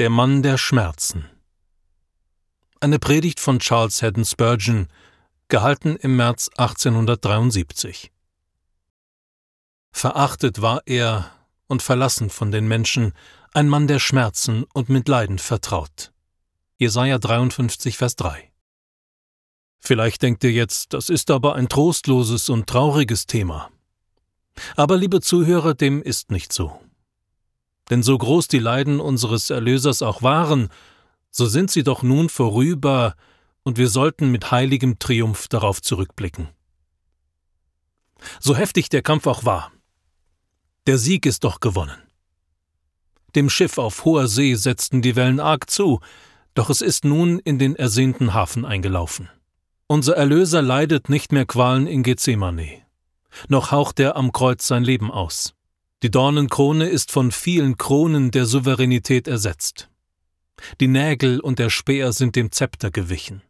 Der Mann der Schmerzen. Eine Predigt von Charles Haddon Spurgeon, gehalten im März 1873. Verachtet war er und verlassen von den Menschen, ein Mann der Schmerzen und mit Leiden vertraut. Jesaja 53, Vers 3. Vielleicht denkt ihr jetzt, das ist aber ein trostloses und trauriges Thema. Aber liebe Zuhörer, dem ist nicht so. Denn so groß die Leiden unseres Erlösers auch waren, so sind sie doch nun vorüber, und wir sollten mit heiligem Triumph darauf zurückblicken. So heftig der Kampf auch war, der Sieg ist doch gewonnen. Dem Schiff auf hoher See setzten die Wellen arg zu, doch es ist nun in den ersehnten Hafen eingelaufen. Unser Erlöser leidet nicht mehr Qualen in Gethsemane, noch haucht er am Kreuz sein Leben aus. Die Dornenkrone ist von vielen Kronen der Souveränität ersetzt. Die Nägel und der Speer sind dem Zepter gewichen.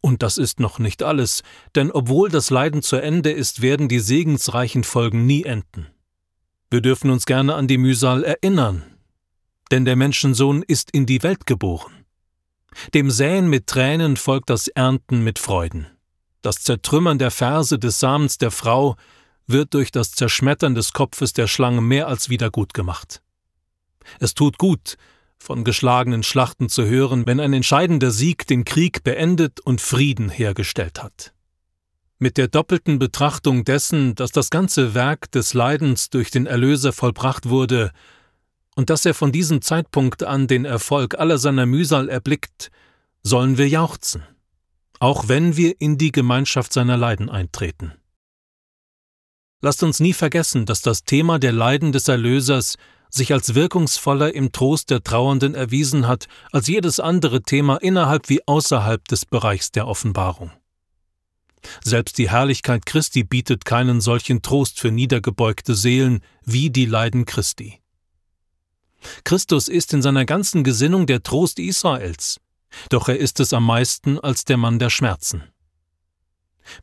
Und das ist noch nicht alles, denn obwohl das Leiden zu Ende ist, werden die segensreichen Folgen nie enden. Wir dürfen uns gerne an die Mühsal erinnern, denn der Menschensohn ist in die Welt geboren. Dem Säen mit Tränen folgt das Ernten mit Freuden. Das Zertrümmern der Verse des Samens der Frau wird durch das Zerschmettern des Kopfes der Schlange mehr als wieder gut gemacht. Es tut gut, von geschlagenen Schlachten zu hören, wenn ein entscheidender Sieg den Krieg beendet und Frieden hergestellt hat. Mit der doppelten Betrachtung dessen, dass das ganze Werk des Leidens durch den Erlöser vollbracht wurde und dass er von diesem Zeitpunkt an den Erfolg aller seiner Mühsal erblickt, sollen wir jauchzen, auch wenn wir in die Gemeinschaft seiner Leiden eintreten. Lasst uns nie vergessen, dass das Thema der Leiden des Erlösers sich als wirkungsvoller im Trost der Trauernden erwiesen hat als jedes andere Thema innerhalb wie außerhalb des Bereichs der Offenbarung. Selbst die Herrlichkeit Christi bietet keinen solchen Trost für niedergebeugte Seelen wie die Leiden Christi. Christus ist in seiner ganzen Gesinnung der Trost Israels, doch er ist es am meisten als der Mann der Schmerzen.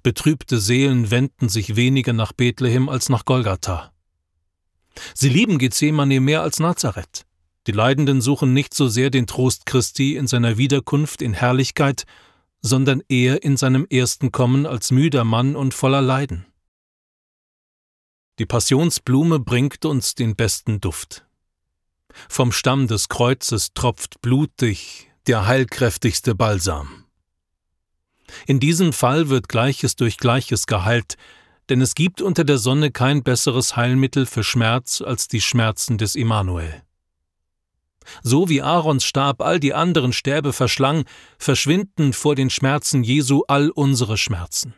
Betrübte Seelen wenden sich weniger nach Bethlehem als nach Golgatha. Sie lieben Gethsemane mehr als Nazareth. Die Leidenden suchen nicht so sehr den Trost Christi in seiner Wiederkunft in Herrlichkeit, sondern eher in seinem ersten Kommen als müder Mann und voller Leiden. Die Passionsblume bringt uns den besten Duft. Vom Stamm des Kreuzes tropft blutig der heilkräftigste Balsam. In diesem Fall wird Gleiches durch Gleiches geheilt, denn es gibt unter der Sonne kein besseres Heilmittel für Schmerz als die Schmerzen des Immanuel. So wie Aarons Stab all die anderen Stäbe verschlang, verschwinden vor den Schmerzen Jesu all unsere Schmerzen.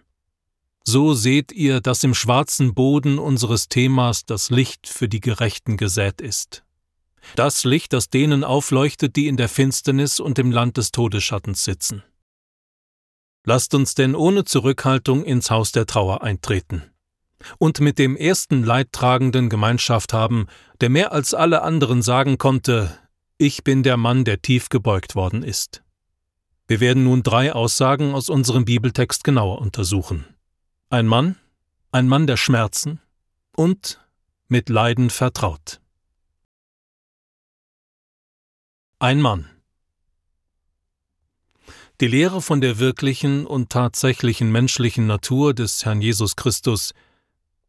So seht ihr, dass im schwarzen Boden unseres Themas das Licht für die Gerechten gesät ist. Das Licht, das denen aufleuchtet, die in der Finsternis und im Land des Todesschattens sitzen. Lasst uns denn ohne Zurückhaltung ins Haus der Trauer eintreten und mit dem ersten Leidtragenden Gemeinschaft haben, der mehr als alle anderen sagen konnte, ich bin der Mann, der tief gebeugt worden ist. Wir werden nun drei Aussagen aus unserem Bibeltext genauer untersuchen. Ein Mann, ein Mann der Schmerzen und mit Leiden vertraut. Ein Mann. Die Lehre von der wirklichen und tatsächlichen menschlichen Natur des Herrn Jesus Christus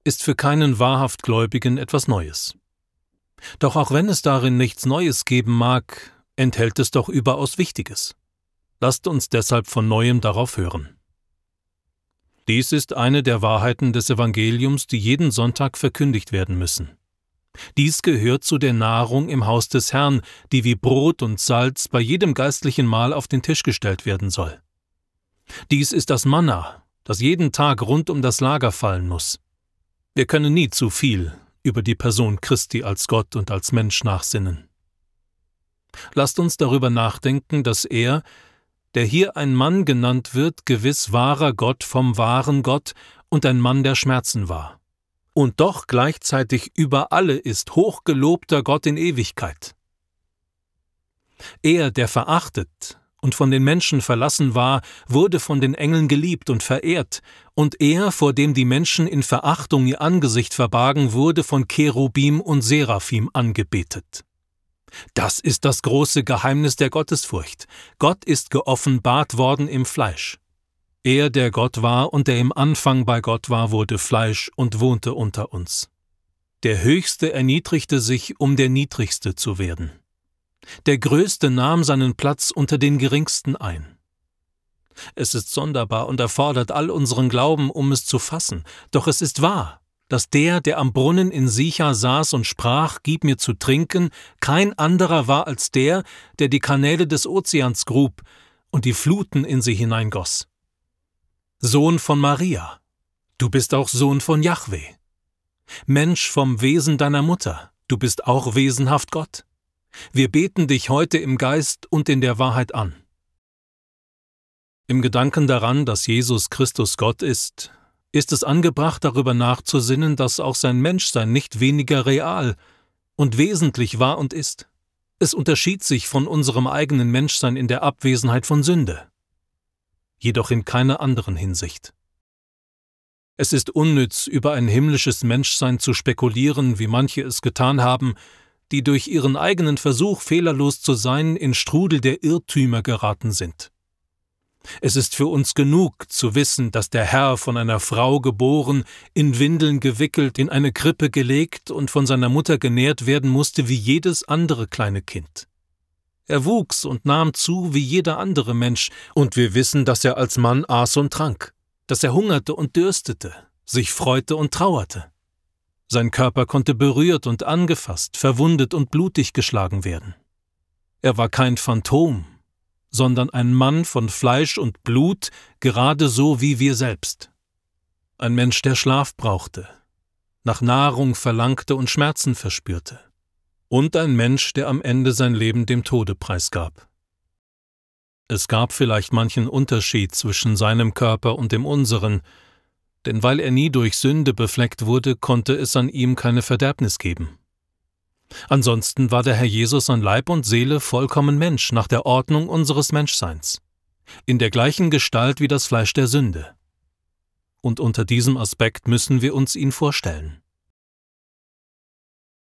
ist für keinen wahrhaft Gläubigen etwas Neues. Doch auch wenn es darin nichts Neues geben mag, enthält es doch überaus Wichtiges. Lasst uns deshalb von neuem darauf hören. Dies ist eine der Wahrheiten des Evangeliums, die jeden Sonntag verkündigt werden müssen. Dies gehört zu der Nahrung im Haus des Herrn, die wie Brot und Salz bei jedem geistlichen Mahl auf den Tisch gestellt werden soll. Dies ist das Manna, das jeden Tag rund um das Lager fallen muss. Wir können nie zu viel über die Person Christi als Gott und als Mensch nachsinnen. Lasst uns darüber nachdenken, dass er, der hier ein Mann genannt wird, gewiss wahrer Gott vom wahren Gott und ein Mann der Schmerzen war und doch gleichzeitig über alle ist hochgelobter Gott in Ewigkeit. Er, der verachtet und von den Menschen verlassen war, wurde von den Engeln geliebt und verehrt, und er, vor dem die Menschen in Verachtung ihr Angesicht verbargen, wurde von Cherubim und Seraphim angebetet. Das ist das große Geheimnis der Gottesfurcht. Gott ist geoffenbart worden im Fleisch. Er, der Gott war und der im Anfang bei Gott war, wurde Fleisch und wohnte unter uns. Der Höchste erniedrigte sich, um der Niedrigste zu werden. Der Größte nahm seinen Platz unter den Geringsten ein. Es ist sonderbar und erfordert all unseren Glauben, um es zu fassen, doch es ist wahr, dass der, der am Brunnen in Sicha saß und sprach, Gib mir zu trinken, kein anderer war als der, der die Kanäle des Ozeans grub und die Fluten in sie hineingoss. Sohn von Maria, du bist auch Sohn von Jahweh. Mensch vom Wesen deiner Mutter, du bist auch wesenhaft Gott. Wir beten dich heute im Geist und in der Wahrheit an. Im Gedanken daran, dass Jesus Christus Gott ist, ist es angebracht, darüber nachzusinnen, dass auch sein Menschsein nicht weniger real und wesentlich war und ist. Es unterschied sich von unserem eigenen Menschsein in der Abwesenheit von Sünde jedoch in keiner anderen Hinsicht. Es ist unnütz, über ein himmlisches Menschsein zu spekulieren, wie manche es getan haben, die durch ihren eigenen Versuch, fehlerlos zu sein, in Strudel der Irrtümer geraten sind. Es ist für uns genug zu wissen, dass der Herr von einer Frau geboren, in Windeln gewickelt, in eine Krippe gelegt und von seiner Mutter genährt werden musste wie jedes andere kleine Kind. Er wuchs und nahm zu wie jeder andere Mensch, und wir wissen, dass er als Mann aß und trank, dass er hungerte und dürstete, sich freute und trauerte. Sein Körper konnte berührt und angefasst, verwundet und blutig geschlagen werden. Er war kein Phantom, sondern ein Mann von Fleisch und Blut, gerade so wie wir selbst. Ein Mensch, der Schlaf brauchte, nach Nahrung verlangte und Schmerzen verspürte und ein Mensch, der am Ende sein Leben dem Tode preisgab. Es gab vielleicht manchen Unterschied zwischen seinem Körper und dem unseren, denn weil er nie durch Sünde befleckt wurde, konnte es an ihm keine Verderbnis geben. Ansonsten war der Herr Jesus an Leib und Seele vollkommen Mensch nach der Ordnung unseres Menschseins, in der gleichen Gestalt wie das Fleisch der Sünde. Und unter diesem Aspekt müssen wir uns ihn vorstellen.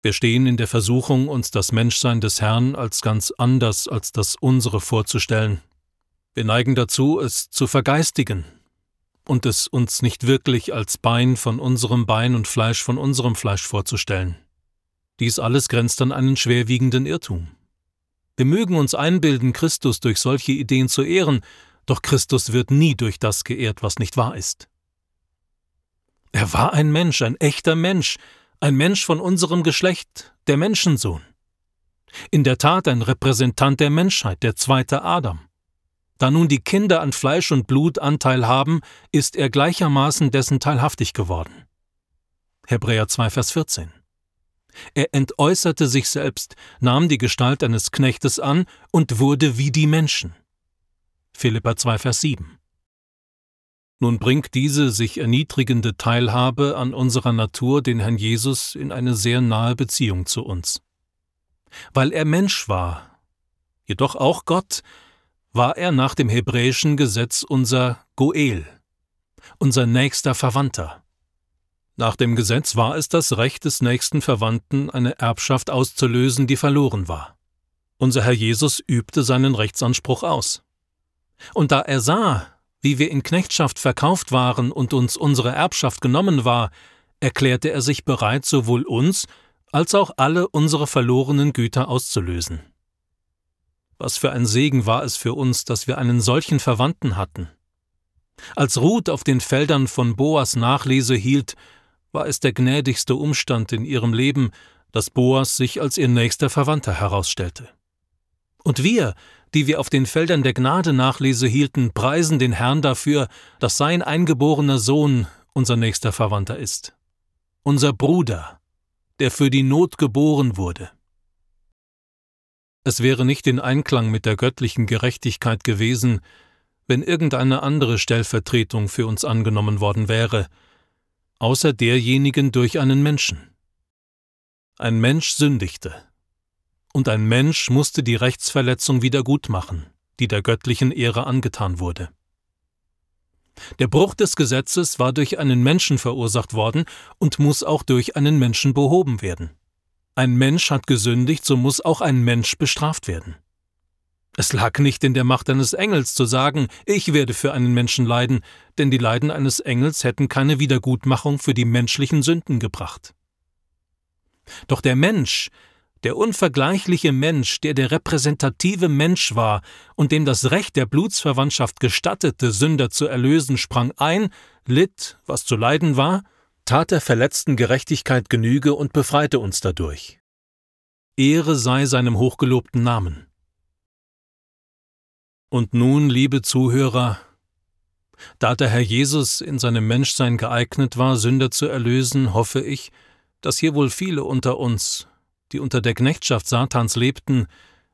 Wir stehen in der Versuchung, uns das Menschsein des Herrn als ganz anders als das unsere vorzustellen. Wir neigen dazu, es zu vergeistigen und es uns nicht wirklich als Bein von unserem Bein und Fleisch von unserem Fleisch vorzustellen. Dies alles grenzt an einen schwerwiegenden Irrtum. Wir mögen uns einbilden, Christus durch solche Ideen zu ehren, doch Christus wird nie durch das geehrt, was nicht wahr ist. Er war ein Mensch, ein echter Mensch, ein Mensch von unserem Geschlecht, der Menschensohn. In der Tat ein Repräsentant der Menschheit, der zweite Adam. Da nun die Kinder an Fleisch und Blut Anteil haben, ist er gleichermaßen dessen teilhaftig geworden. Hebräer 2, Vers 14. Er entäußerte sich selbst, nahm die Gestalt eines Knechtes an und wurde wie die Menschen. Philippa 2, Vers 7. Nun bringt diese sich erniedrigende Teilhabe an unserer Natur den Herrn Jesus in eine sehr nahe Beziehung zu uns. Weil er Mensch war, jedoch auch Gott, war er nach dem hebräischen Gesetz unser Goel, unser nächster Verwandter. Nach dem Gesetz war es das Recht des nächsten Verwandten, eine Erbschaft auszulösen, die verloren war. Unser Herr Jesus übte seinen Rechtsanspruch aus. Und da er sah, wie wir in Knechtschaft verkauft waren und uns unsere Erbschaft genommen war, erklärte er sich bereit, sowohl uns als auch alle unsere verlorenen Güter auszulösen. Was für ein Segen war es für uns, dass wir einen solchen Verwandten hatten. Als Ruth auf den Feldern von Boas Nachlese hielt, war es der gnädigste Umstand in ihrem Leben, dass Boas sich als ihr nächster Verwandter herausstellte. Und wir, die wir auf den Feldern der Gnade Nachlese hielten, preisen den Herrn dafür, dass sein eingeborener Sohn unser nächster Verwandter ist. Unser Bruder, der für die Not geboren wurde. Es wäre nicht in Einklang mit der göttlichen Gerechtigkeit gewesen, wenn irgendeine andere Stellvertretung für uns angenommen worden wäre, außer derjenigen durch einen Menschen. Ein Mensch sündigte, und ein Mensch musste die Rechtsverletzung wiedergutmachen, die der göttlichen Ehre angetan wurde. Der Bruch des Gesetzes war durch einen Menschen verursacht worden und muss auch durch einen Menschen behoben werden. Ein Mensch hat gesündigt, so muss auch ein Mensch bestraft werden. Es lag nicht in der Macht eines Engels zu sagen, ich werde für einen Menschen leiden, denn die Leiden eines Engels hätten keine Wiedergutmachung für die menschlichen Sünden gebracht. Doch der Mensch, der unvergleichliche Mensch, der der repräsentative Mensch war und dem das Recht der Blutsverwandtschaft gestattete, Sünder zu erlösen, sprang ein, litt, was zu leiden war, tat der verletzten Gerechtigkeit Genüge und befreite uns dadurch. Ehre sei seinem hochgelobten Namen. Und nun, liebe Zuhörer, da der Herr Jesus in seinem Menschsein geeignet war, Sünder zu erlösen, hoffe ich, dass hier wohl viele unter uns, die unter der Knechtschaft Satans lebten,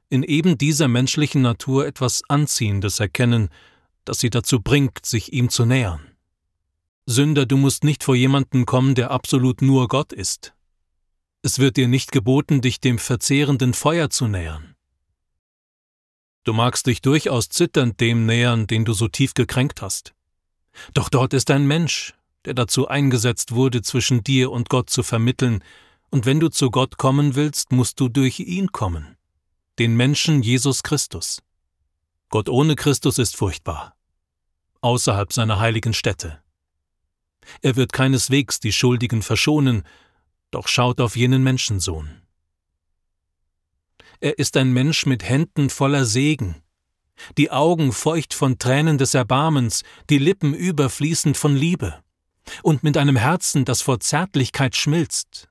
in eben dieser menschlichen Natur etwas Anziehendes erkennen, das sie dazu bringt, sich ihm zu nähern. Sünder, du musst nicht vor jemanden kommen, der absolut nur Gott ist. Es wird dir nicht geboten, dich dem verzehrenden Feuer zu nähern. Du magst dich durchaus zitternd dem nähern, den du so tief gekränkt hast. Doch dort ist ein Mensch, der dazu eingesetzt wurde, zwischen dir und Gott zu vermitteln, und wenn du zu Gott kommen willst, musst du durch ihn kommen, den Menschen Jesus Christus. Gott ohne Christus ist furchtbar, außerhalb seiner heiligen Stätte. Er wird keineswegs die Schuldigen verschonen, doch schaut auf jenen Menschensohn. Er ist ein Mensch mit Händen voller Segen, die Augen feucht von Tränen des Erbarmens, die Lippen überfließend von Liebe, und mit einem Herzen, das vor Zärtlichkeit schmilzt.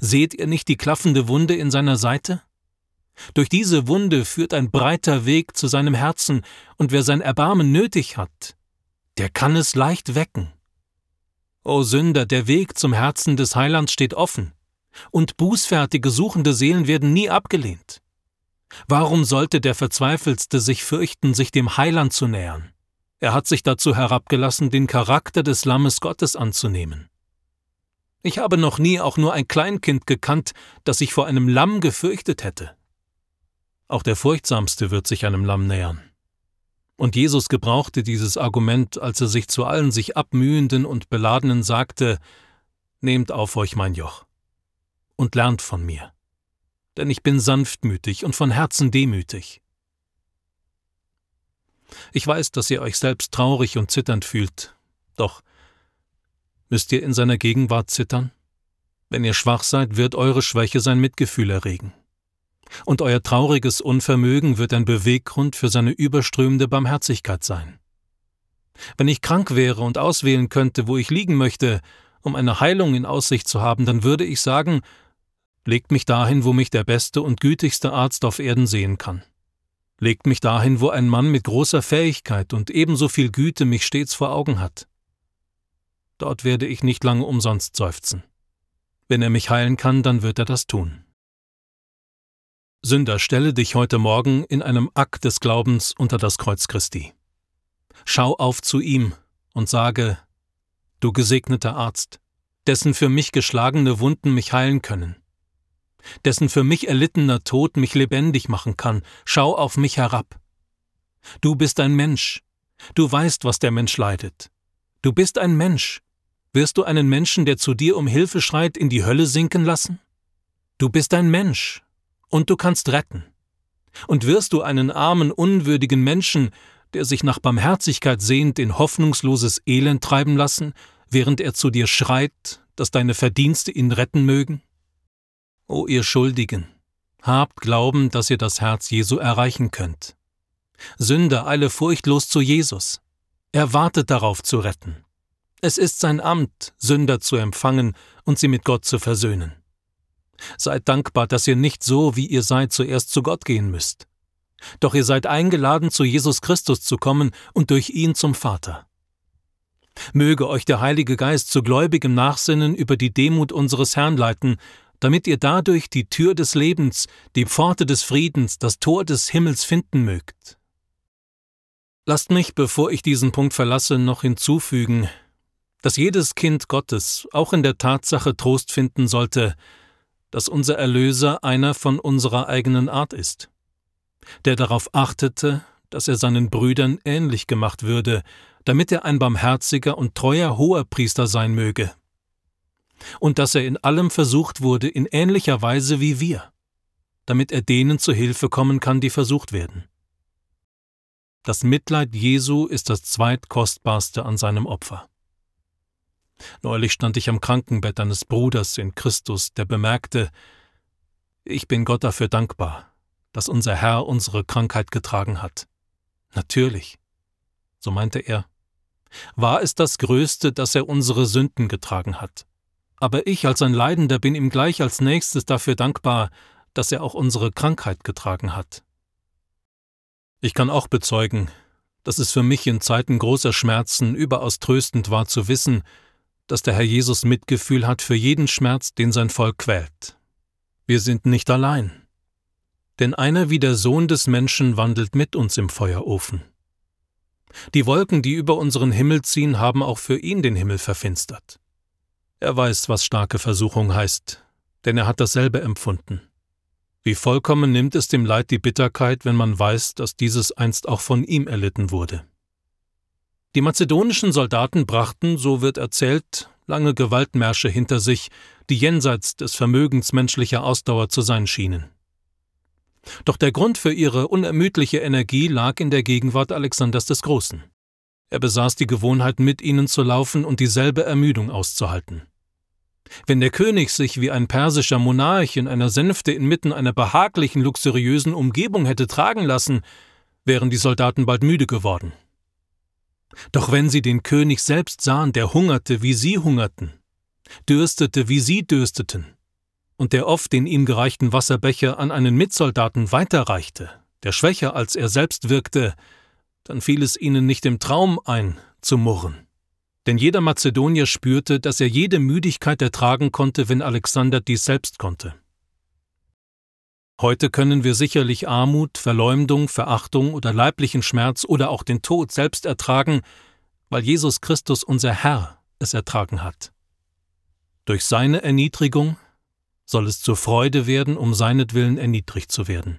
Seht ihr nicht die klaffende Wunde in seiner Seite? Durch diese Wunde führt ein breiter Weg zu seinem Herzen, und wer sein Erbarmen nötig hat, der kann es leicht wecken. O Sünder, der Weg zum Herzen des Heilands steht offen und bußfertige suchende Seelen werden nie abgelehnt. Warum sollte der Verzweifelste sich fürchten, sich dem Heiland zu nähern? Er hat sich dazu herabgelassen, den Charakter des Lammes Gottes anzunehmen. Ich habe noch nie auch nur ein Kleinkind gekannt, das sich vor einem Lamm gefürchtet hätte. Auch der Furchtsamste wird sich einem Lamm nähern. Und Jesus gebrauchte dieses Argument, als er sich zu allen sich abmühenden und Beladenen sagte, Nehmt auf euch mein Joch und lernt von mir. Denn ich bin sanftmütig und von Herzen demütig. Ich weiß, dass ihr euch selbst traurig und zitternd fühlt, doch müsst ihr in seiner Gegenwart zittern? Wenn ihr schwach seid, wird eure Schwäche sein Mitgefühl erregen. Und euer trauriges Unvermögen wird ein Beweggrund für seine überströmende Barmherzigkeit sein. Wenn ich krank wäre und auswählen könnte, wo ich liegen möchte, um eine Heilung in Aussicht zu haben, dann würde ich sagen, Legt mich dahin, wo mich der beste und gütigste Arzt auf Erden sehen kann. Legt mich dahin, wo ein Mann mit großer Fähigkeit und ebenso viel Güte mich stets vor Augen hat. Dort werde ich nicht lange umsonst seufzen. Wenn er mich heilen kann, dann wird er das tun. Sünder, stelle dich heute Morgen in einem Akt des Glaubens unter das Kreuz Christi. Schau auf zu ihm und sage, du gesegneter Arzt, dessen für mich geschlagene Wunden mich heilen können dessen für mich erlittener Tod mich lebendig machen kann, schau auf mich herab. Du bist ein Mensch, du weißt, was der Mensch leidet. Du bist ein Mensch. Wirst du einen Menschen, der zu dir um Hilfe schreit, in die Hölle sinken lassen? Du bist ein Mensch, und du kannst retten. Und wirst du einen armen, unwürdigen Menschen, der sich nach Barmherzigkeit sehnt, in hoffnungsloses Elend treiben lassen, während er zu dir schreit, dass deine Verdienste ihn retten mögen? O ihr Schuldigen, habt Glauben, dass ihr das Herz Jesu erreichen könnt. Sünder, eile furchtlos zu Jesus. Er wartet darauf zu retten. Es ist sein Amt, Sünder zu empfangen und sie mit Gott zu versöhnen. Seid dankbar, dass ihr nicht so, wie ihr seid, zuerst zu Gott gehen müsst. Doch ihr seid eingeladen, zu Jesus Christus zu kommen und durch ihn zum Vater. Möge euch der Heilige Geist zu gläubigem Nachsinnen über die Demut unseres Herrn leiten damit ihr dadurch die Tür des Lebens, die Pforte des Friedens, das Tor des Himmels finden mögt. Lasst mich, bevor ich diesen Punkt verlasse, noch hinzufügen, dass jedes Kind Gottes auch in der Tatsache Trost finden sollte, dass unser Erlöser einer von unserer eigenen Art ist, der darauf achtete, dass er seinen Brüdern ähnlich gemacht würde, damit er ein barmherziger und treuer Hoherpriester sein möge. und dass er in allem versucht wurde in ähnlicher Weise wie wir, damit er denen zu Hilfe kommen kann, die versucht werden. Das Mitleid Jesu ist das zweitkostbarste an seinem Opfer. Neulich stand ich am Krankenbett eines Bruders in Christus, der bemerkte, ich bin Gott dafür dankbar, dass unser Herr unsere Krankheit getragen hat. Natürlich, so meinte er, war es das Größte, dass er unsere Sünden getragen hat. Aber ich als ein Leidender bin ihm gleich als nächstes dafür dankbar, dass er auch unsere Krankheit getragen hat. Ich kann auch bezeugen, dass es für mich in Zeiten großer Schmerzen überaus tröstend war zu wissen, dass der Herr Jesus Mitgefühl hat für jeden Schmerz, den sein Volk quält. Wir sind nicht allein. Denn einer wie der Sohn des Menschen wandelt mit uns im Feuerofen. Die Wolken, die über unseren Himmel ziehen, haben auch für ihn den Himmel verfinstert. Er weiß, was starke Versuchung heißt, denn er hat dasselbe empfunden. Wie vollkommen nimmt es dem Leid die Bitterkeit, wenn man weiß, dass dieses einst auch von ihm erlitten wurde. Die mazedonischen Soldaten brachten, so wird erzählt, lange Gewaltmärsche hinter sich, die jenseits des Vermögens menschlicher Ausdauer zu sein schienen. Doch der Grund für ihre unermüdliche Energie lag in der Gegenwart Alexanders des Großen. Er besaß die Gewohnheit, mit ihnen zu laufen und dieselbe Ermüdung auszuhalten. Wenn der König sich wie ein persischer Monarch in einer Sänfte inmitten einer behaglichen, luxuriösen Umgebung hätte tragen lassen, wären die Soldaten bald müde geworden. Doch wenn sie den König selbst sahen, der hungerte, wie sie hungerten, dürstete, wie sie dürsteten, und der oft den ihm gereichten Wasserbecher an einen Mitsoldaten weiterreichte, der schwächer als er selbst wirkte, dann fiel es ihnen nicht im Traum ein, zu murren. Denn jeder Mazedonier spürte, dass er jede Müdigkeit ertragen konnte, wenn Alexander dies selbst konnte. Heute können wir sicherlich Armut, Verleumdung, Verachtung oder leiblichen Schmerz oder auch den Tod selbst ertragen, weil Jesus Christus unser Herr es ertragen hat. Durch seine Erniedrigung soll es zur Freude werden, um seinetwillen erniedrigt zu werden.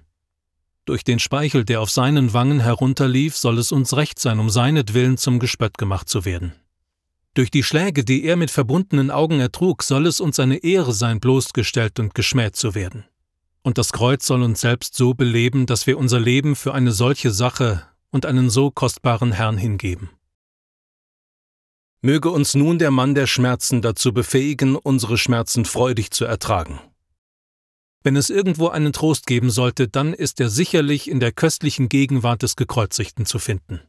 Durch den Speichel, der auf seinen Wangen herunterlief, soll es uns recht sein, um seinetwillen zum Gespött gemacht zu werden. Durch die Schläge, die er mit verbundenen Augen ertrug, soll es uns eine Ehre sein, bloßgestellt und geschmäht zu werden. Und das Kreuz soll uns selbst so beleben, dass wir unser Leben für eine solche Sache und einen so kostbaren Herrn hingeben. Möge uns nun der Mann der Schmerzen dazu befähigen, unsere Schmerzen freudig zu ertragen. Wenn es irgendwo einen Trost geben sollte, dann ist er sicherlich in der köstlichen Gegenwart des Gekreuzigten zu finden.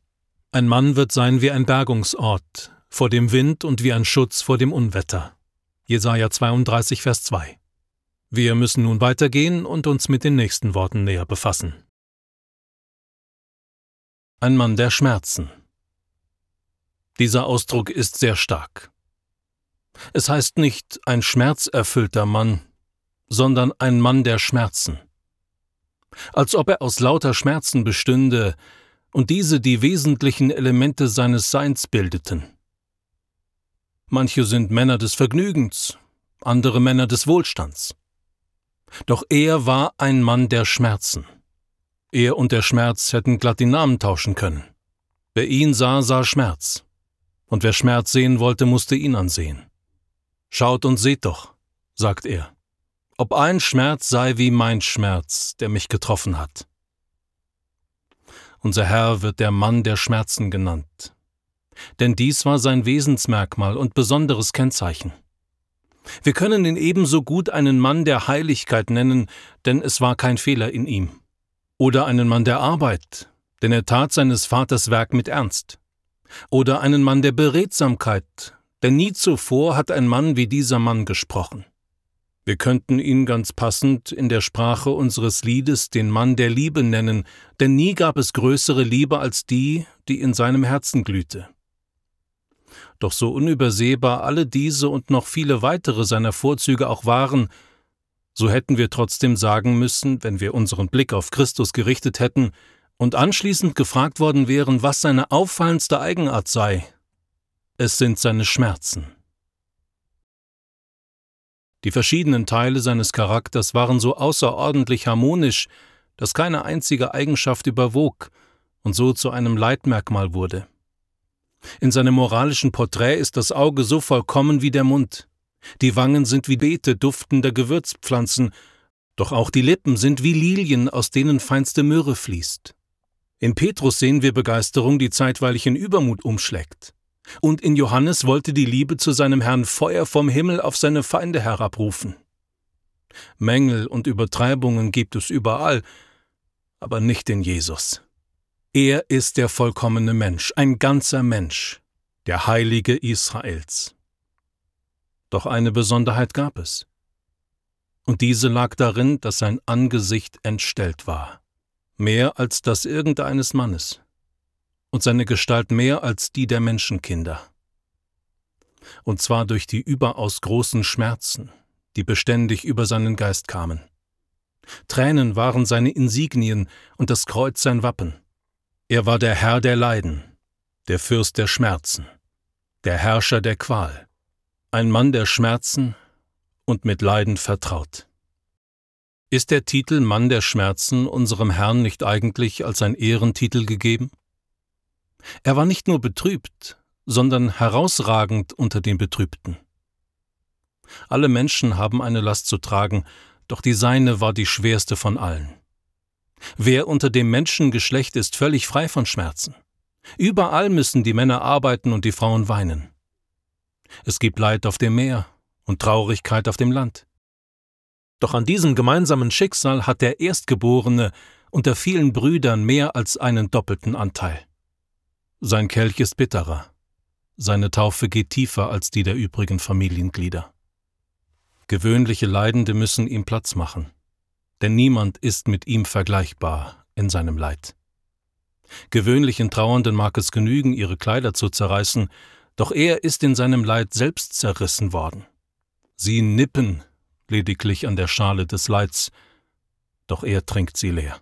Ein Mann wird sein wie ein Bergungsort, vor dem Wind und wie ein Schutz vor dem Unwetter. Jesaja 32, Vers 2. Wir müssen nun weitergehen und uns mit den nächsten Worten näher befassen. Ein Mann der Schmerzen. Dieser Ausdruck ist sehr stark. Es heißt nicht ein schmerzerfüllter Mann, sondern ein Mann der Schmerzen. Als ob er aus lauter Schmerzen bestünde und diese die wesentlichen Elemente seines Seins bildeten. Manche sind Männer des Vergnügens, andere Männer des Wohlstands. Doch er war ein Mann der Schmerzen. Er und der Schmerz hätten glatt die Namen tauschen können. Wer ihn sah, sah Schmerz und wer Schmerz sehen wollte, musste ihn ansehen. Schaut und seht doch, sagt er, ob ein Schmerz sei wie mein Schmerz, der mich getroffen hat. Unser Herr wird der Mann der Schmerzen genannt, denn dies war sein Wesensmerkmal und besonderes Kennzeichen. Wir können ihn ebenso gut einen Mann der Heiligkeit nennen, denn es war kein Fehler in ihm. Oder einen Mann der Arbeit, denn er tat seines Vaters Werk mit Ernst. Oder einen Mann der Beredsamkeit, denn nie zuvor hat ein Mann wie dieser Mann gesprochen. Wir könnten ihn ganz passend in der Sprache unseres Liedes den Mann der Liebe nennen, denn nie gab es größere Liebe als die, die in seinem Herzen glühte. Doch so unübersehbar alle diese und noch viele weitere seiner Vorzüge auch waren, so hätten wir trotzdem sagen müssen, wenn wir unseren Blick auf Christus gerichtet hätten, und anschließend gefragt worden wären, was seine auffallendste Eigenart sei. Es sind seine Schmerzen. Die verschiedenen Teile seines Charakters waren so außerordentlich harmonisch, dass keine einzige Eigenschaft überwog und so zu einem Leitmerkmal wurde. In seinem moralischen Porträt ist das Auge so vollkommen wie der Mund. Die Wangen sind wie Beete duftender Gewürzpflanzen, doch auch die Lippen sind wie Lilien, aus denen feinste Myrrhe fließt. In Petrus sehen wir Begeisterung, die zeitweilig in Übermut umschlägt. Und in Johannes wollte die Liebe zu seinem Herrn Feuer vom Himmel auf seine Feinde herabrufen. Mängel und Übertreibungen gibt es überall, aber nicht in Jesus. Er ist der vollkommene Mensch, ein ganzer Mensch, der Heilige Israels. Doch eine Besonderheit gab es. Und diese lag darin, dass sein Angesicht entstellt war, mehr als das irgendeines Mannes, und seine Gestalt mehr als die der Menschenkinder. Und zwar durch die überaus großen Schmerzen, die beständig über seinen Geist kamen. Tränen waren seine Insignien und das Kreuz sein Wappen. Er war der Herr der Leiden, der Fürst der Schmerzen, der Herrscher der Qual, ein Mann der Schmerzen und mit Leiden vertraut. Ist der Titel Mann der Schmerzen unserem Herrn nicht eigentlich als ein Ehrentitel gegeben? Er war nicht nur betrübt, sondern herausragend unter den Betrübten. Alle Menschen haben eine Last zu tragen, doch die seine war die schwerste von allen. Wer unter dem Menschengeschlecht ist völlig frei von Schmerzen. Überall müssen die Männer arbeiten und die Frauen weinen. Es gibt Leid auf dem Meer und Traurigkeit auf dem Land. Doch an diesem gemeinsamen Schicksal hat der Erstgeborene unter vielen Brüdern mehr als einen doppelten Anteil. Sein Kelch ist bitterer, seine Taufe geht tiefer als die der übrigen Familienglieder. Gewöhnliche Leidende müssen ihm Platz machen, denn niemand ist mit ihm vergleichbar in seinem Leid. Gewöhnlichen Trauernden mag es genügen, ihre Kleider zu zerreißen, doch er ist in seinem Leid selbst zerrissen worden. Sie nippen lediglich an der Schale des Leids, doch er trinkt sie leer.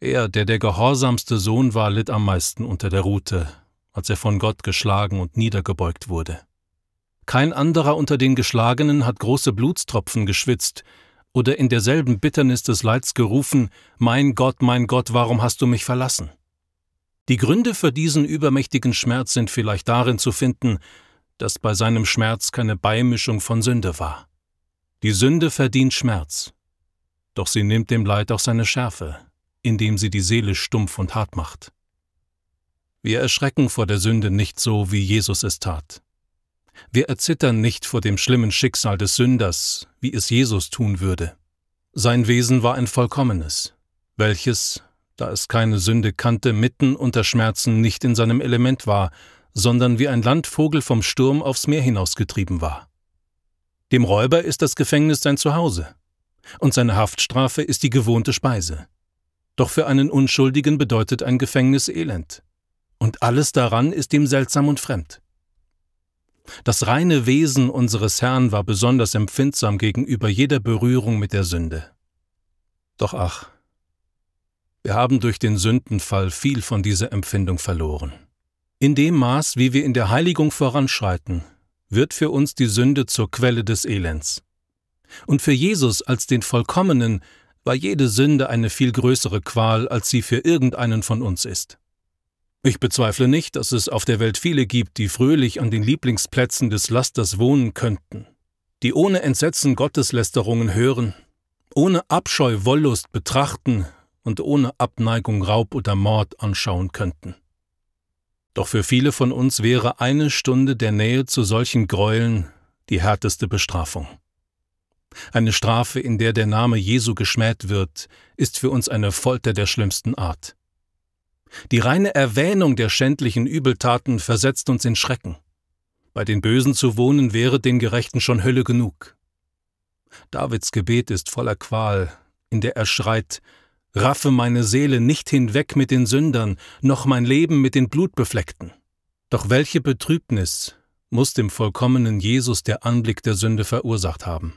Er, der der gehorsamste Sohn war, litt am meisten unter der Rute, als er von Gott geschlagen und niedergebeugt wurde. Kein anderer unter den Geschlagenen hat große Blutstropfen geschwitzt oder in derselben Bitternis des Leids gerufen, Mein Gott, mein Gott, warum hast du mich verlassen? Die Gründe für diesen übermächtigen Schmerz sind vielleicht darin zu finden, dass bei seinem Schmerz keine Beimischung von Sünde war. Die Sünde verdient Schmerz, doch sie nimmt dem Leid auch seine Schärfe, indem sie die Seele stumpf und hart macht. Wir erschrecken vor der Sünde nicht so, wie Jesus es tat. Wir erzittern nicht vor dem schlimmen Schicksal des Sünders, wie es Jesus tun würde. Sein Wesen war ein vollkommenes, welches, da es keine Sünde kannte, mitten unter Schmerzen nicht in seinem Element war, sondern wie ein Landvogel vom Sturm aufs Meer hinausgetrieben war. Dem Räuber ist das Gefängnis sein Zuhause, und seine Haftstrafe ist die gewohnte Speise. Doch für einen Unschuldigen bedeutet ein Gefängnis Elend. Und alles daran ist ihm seltsam und fremd. Das reine Wesen unseres Herrn war besonders empfindsam gegenüber jeder Berührung mit der Sünde. Doch ach, wir haben durch den Sündenfall viel von dieser Empfindung verloren. In dem Maß, wie wir in der Heiligung voranschreiten, wird für uns die Sünde zur Quelle des Elends. Und für Jesus als den Vollkommenen war jede Sünde eine viel größere Qual, als sie für irgendeinen von uns ist. Ich bezweifle nicht, dass es auf der Welt viele gibt, die fröhlich an den Lieblingsplätzen des Lasters wohnen könnten, die ohne Entsetzen Gotteslästerungen hören, ohne Abscheu Wollust betrachten und ohne Abneigung Raub oder Mord anschauen könnten. Doch für viele von uns wäre eine Stunde der Nähe zu solchen Gräueln die härteste Bestrafung. Eine Strafe, in der der Name Jesu geschmäht wird, ist für uns eine Folter der schlimmsten Art. Die reine Erwähnung der schändlichen Übeltaten versetzt uns in Schrecken. Bei den Bösen zu wohnen wäre den Gerechten schon Hölle genug. Davids Gebet ist voller Qual, in der er schreit, Raffe meine Seele nicht hinweg mit den Sündern, noch mein Leben mit den Blutbefleckten. Doch welche Betrübnis muss dem vollkommenen Jesus der Anblick der Sünde verursacht haben?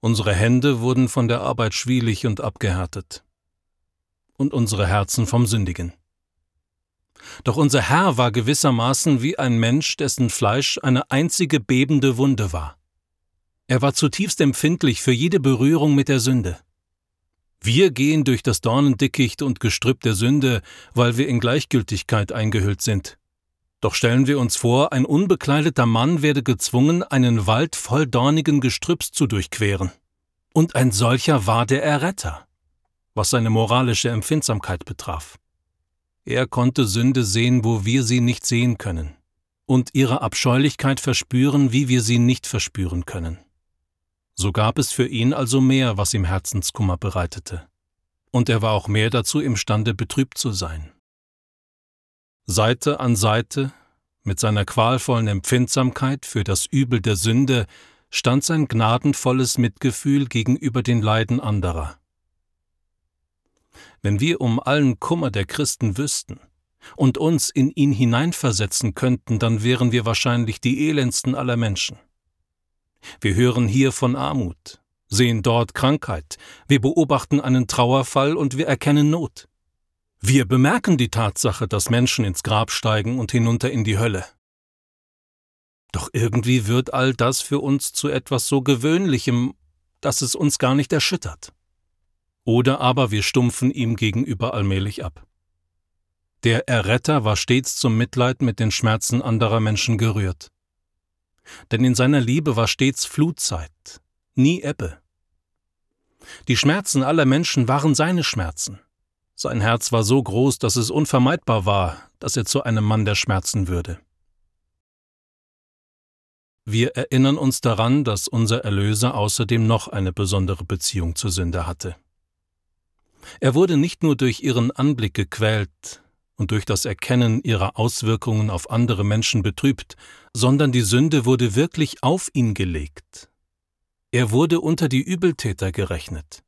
Unsere Hände wurden von der Arbeit schwielig und abgehärtet, und unsere Herzen vom Sündigen. Doch unser Herr war gewissermaßen wie ein Mensch, dessen Fleisch eine einzige bebende Wunde war. Er war zutiefst empfindlich für jede Berührung mit der Sünde. Wir gehen durch das Dornendickicht und Gestrüpp der Sünde, weil wir in Gleichgültigkeit eingehüllt sind. Doch stellen wir uns vor, ein unbekleideter Mann werde gezwungen, einen Wald voll dornigen Gestrüpps zu durchqueren. Und ein solcher war der Erretter, was seine moralische Empfindsamkeit betraf. Er konnte Sünde sehen, wo wir sie nicht sehen können, und ihre Abscheulichkeit verspüren, wie wir sie nicht verspüren können. So gab es für ihn also mehr, was ihm Herzenskummer bereitete. Und er war auch mehr dazu imstande, betrübt zu sein. Seite an Seite, mit seiner qualvollen Empfindsamkeit für das Übel der Sünde, stand sein gnadenvolles Mitgefühl gegenüber den Leiden anderer. Wenn wir um allen Kummer der Christen wüssten und uns in ihn hineinversetzen könnten, dann wären wir wahrscheinlich die elendsten aller Menschen. Wir hören hier von Armut, sehen dort Krankheit, wir beobachten einen Trauerfall und wir erkennen Not. Wir bemerken die Tatsache, dass Menschen ins Grab steigen und hinunter in die Hölle. Doch irgendwie wird all das für uns zu etwas so Gewöhnlichem, dass es uns gar nicht erschüttert. Oder aber wir stumpfen ihm gegenüber allmählich ab. Der Erretter war stets zum Mitleid mit den Schmerzen anderer Menschen gerührt denn in seiner Liebe war stets Flutzeit, nie Ebbe. Die Schmerzen aller Menschen waren seine Schmerzen. Sein Herz war so groß, dass es unvermeidbar war, dass er zu einem Mann der Schmerzen würde. Wir erinnern uns daran, dass unser Erlöser außerdem noch eine besondere Beziehung zur Sünde hatte. Er wurde nicht nur durch ihren Anblick gequält, und durch das Erkennen ihrer Auswirkungen auf andere Menschen betrübt, sondern die Sünde wurde wirklich auf ihn gelegt. Er wurde unter die Übeltäter gerechnet.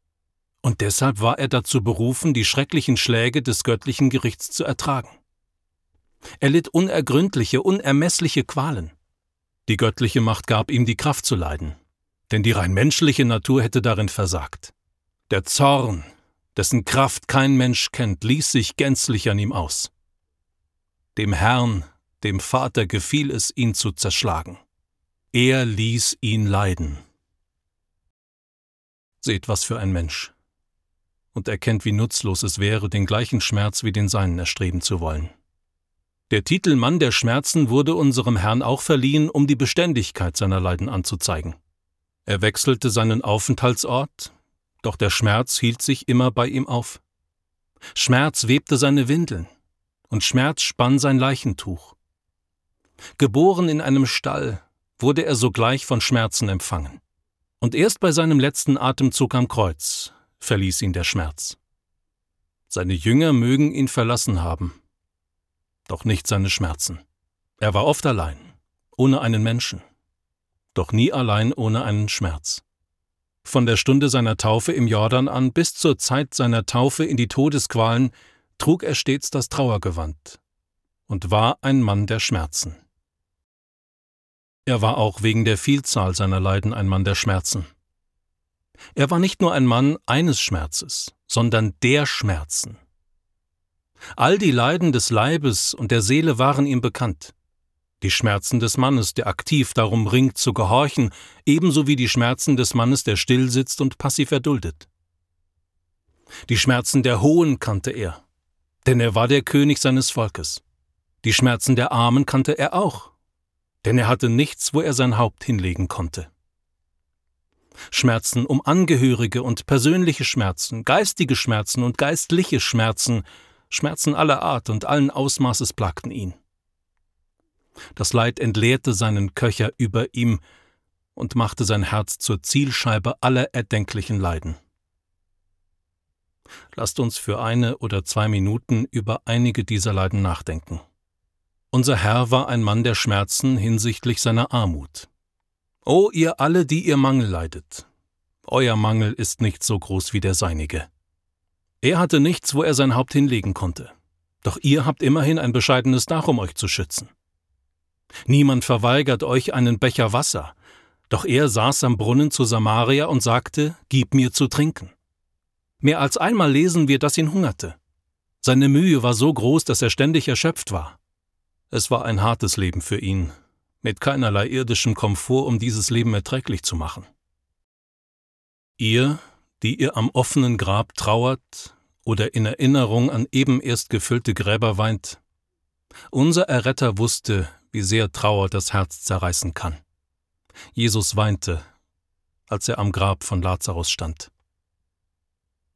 Und deshalb war er dazu berufen, die schrecklichen Schläge des göttlichen Gerichts zu ertragen. Er litt unergründliche, unermessliche Qualen. Die göttliche Macht gab ihm die Kraft zu leiden, denn die rein menschliche Natur hätte darin versagt. Der Zorn, dessen Kraft kein Mensch kennt, ließ sich gänzlich an ihm aus. Dem Herrn, dem Vater gefiel es, ihn zu zerschlagen. Er ließ ihn leiden. Seht, was für ein Mensch. Und erkennt, wie nutzlos es wäre, den gleichen Schmerz wie den seinen erstreben zu wollen. Der Titel Mann der Schmerzen wurde unserem Herrn auch verliehen, um die Beständigkeit seiner Leiden anzuzeigen. Er wechselte seinen Aufenthaltsort, doch der Schmerz hielt sich immer bei ihm auf. Schmerz webte seine Windeln, und Schmerz spann sein Leichentuch. Geboren in einem Stall, wurde er sogleich von Schmerzen empfangen. Und erst bei seinem letzten Atemzug am Kreuz verließ ihn der Schmerz. Seine Jünger mögen ihn verlassen haben, doch nicht seine Schmerzen. Er war oft allein, ohne einen Menschen, doch nie allein ohne einen Schmerz. Von der Stunde seiner Taufe im Jordan an bis zur Zeit seiner Taufe in die Todesqualen trug er stets das Trauergewand und war ein Mann der Schmerzen. Er war auch wegen der Vielzahl seiner Leiden ein Mann der Schmerzen. Er war nicht nur ein Mann eines Schmerzes, sondern der Schmerzen. All die Leiden des Leibes und der Seele waren ihm bekannt die Schmerzen des Mannes, der aktiv darum ringt zu gehorchen, ebenso wie die Schmerzen des Mannes, der still sitzt und passiv erduldet. Die Schmerzen der Hohen kannte er, denn er war der König seines Volkes. Die Schmerzen der Armen kannte er auch, denn er hatte nichts, wo er sein Haupt hinlegen konnte. Schmerzen um Angehörige und persönliche Schmerzen, geistige Schmerzen und geistliche Schmerzen, Schmerzen aller Art und allen Ausmaßes plagten ihn. Das Leid entleerte seinen Köcher über ihm und machte sein Herz zur Zielscheibe aller erdenklichen Leiden. Lasst uns für eine oder zwei Minuten über einige dieser Leiden nachdenken. Unser Herr war ein Mann der Schmerzen hinsichtlich seiner Armut. O ihr alle, die ihr Mangel leidet, euer Mangel ist nicht so groß wie der seinige. Er hatte nichts, wo er sein Haupt hinlegen konnte, doch ihr habt immerhin ein bescheidenes Dach, um euch zu schützen. Niemand verweigert euch einen Becher Wasser, doch er saß am Brunnen zu Samaria und sagte, Gib mir zu trinken. Mehr als einmal lesen wir, dass ihn hungerte. Seine Mühe war so groß, dass er ständig erschöpft war. Es war ein hartes Leben für ihn, mit keinerlei irdischem Komfort, um dieses Leben erträglich zu machen. Ihr, die ihr am offenen Grab trauert oder in Erinnerung an eben erst gefüllte Gräber weint, Unser Erretter wusste, wie sehr Trauer das Herz zerreißen kann. Jesus weinte, als er am Grab von Lazarus stand.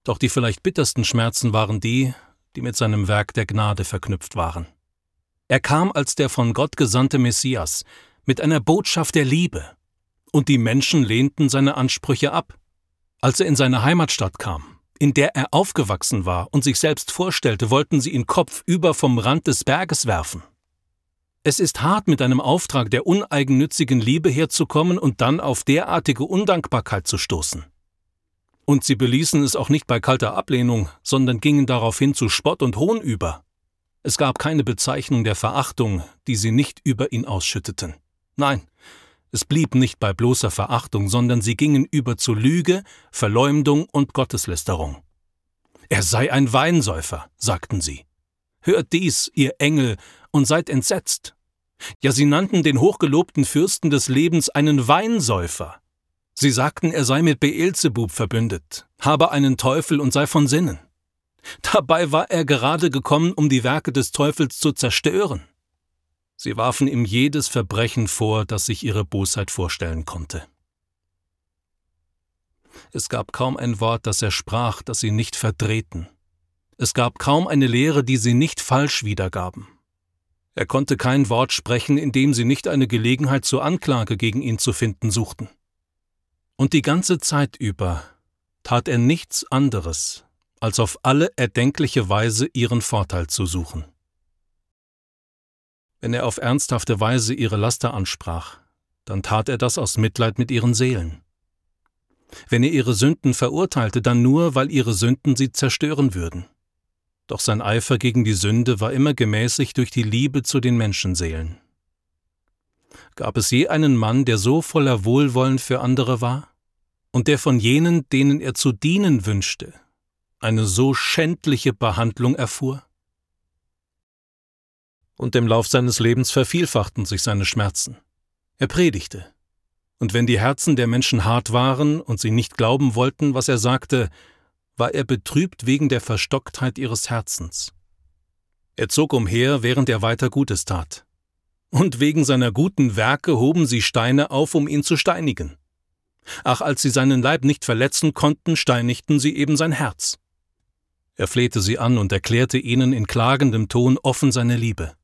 Doch die vielleicht bittersten Schmerzen waren die, die mit seinem Werk der Gnade verknüpft waren. Er kam als der von Gott gesandte Messias, mit einer Botschaft der Liebe, und die Menschen lehnten seine Ansprüche ab. Als er in seine Heimatstadt kam, in der er aufgewachsen war und sich selbst vorstellte, wollten sie ihn kopfüber vom Rand des Berges werfen. Es ist hart, mit einem Auftrag der uneigennützigen Liebe herzukommen und dann auf derartige Undankbarkeit zu stoßen. Und sie beließen es auch nicht bei kalter Ablehnung, sondern gingen daraufhin zu Spott und Hohn über. Es gab keine Bezeichnung der Verachtung, die sie nicht über ihn ausschütteten. Nein, es blieb nicht bei bloßer Verachtung, sondern sie gingen über zu Lüge, Verleumdung und Gotteslästerung. Er sei ein Weinsäufer, sagten sie. Hört dies, ihr Engel, und seid entsetzt. Ja, sie nannten den hochgelobten Fürsten des Lebens einen Weinsäufer. Sie sagten, er sei mit Beelzebub verbündet, habe einen Teufel und sei von Sinnen. Dabei war er gerade gekommen, um die Werke des Teufels zu zerstören. Sie warfen ihm jedes Verbrechen vor, das sich ihre Bosheit vorstellen konnte. Es gab kaum ein Wort, das er sprach, das sie nicht verdrehten. Es gab kaum eine Lehre, die sie nicht falsch wiedergaben. Er konnte kein Wort sprechen, in dem sie nicht eine Gelegenheit zur Anklage gegen ihn zu finden suchten. Und die ganze Zeit über tat er nichts anderes, als auf alle erdenkliche Weise ihren Vorteil zu suchen wenn er auf ernsthafte Weise ihre Laster ansprach, dann tat er das aus Mitleid mit ihren Seelen. Wenn er ihre Sünden verurteilte, dann nur, weil ihre Sünden sie zerstören würden. Doch sein Eifer gegen die Sünde war immer gemäßigt durch die Liebe zu den Menschenseelen. Gab es je einen Mann, der so voller Wohlwollen für andere war? Und der von jenen, denen er zu dienen wünschte, eine so schändliche Behandlung erfuhr? und im Lauf seines Lebens vervielfachten sich seine Schmerzen. Er predigte. Und wenn die Herzen der Menschen hart waren und sie nicht glauben wollten, was er sagte, war er betrübt wegen der Verstocktheit ihres Herzens. Er zog umher, während er weiter Gutes tat. Und wegen seiner guten Werke hoben sie Steine auf, um ihn zu steinigen. Ach, als sie seinen Leib nicht verletzen konnten, steinigten sie eben sein Herz. Er flehte sie an und erklärte ihnen in klagendem Ton offen seine Liebe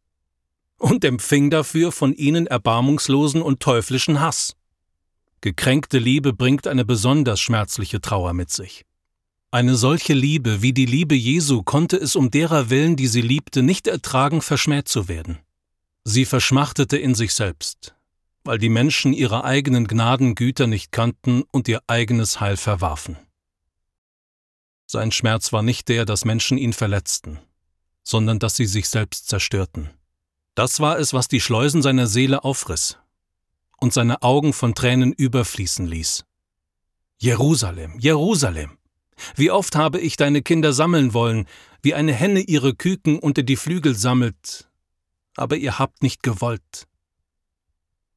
und empfing dafür von ihnen erbarmungslosen und teuflischen Hass. Gekränkte Liebe bringt eine besonders schmerzliche Trauer mit sich. Eine solche Liebe wie die Liebe Jesu konnte es um derer willen, die sie liebte, nicht ertragen, verschmäht zu werden. Sie verschmachtete in sich selbst, weil die Menschen ihre eigenen Gnadengüter nicht kannten und ihr eigenes Heil verwarfen. Sein Schmerz war nicht der, dass Menschen ihn verletzten, sondern dass sie sich selbst zerstörten. Das war es, was die Schleusen seiner Seele aufriss und seine Augen von Tränen überfließen ließ. Jerusalem, Jerusalem, wie oft habe ich deine Kinder sammeln wollen, wie eine Henne ihre Küken unter die Flügel sammelt, aber ihr habt nicht gewollt.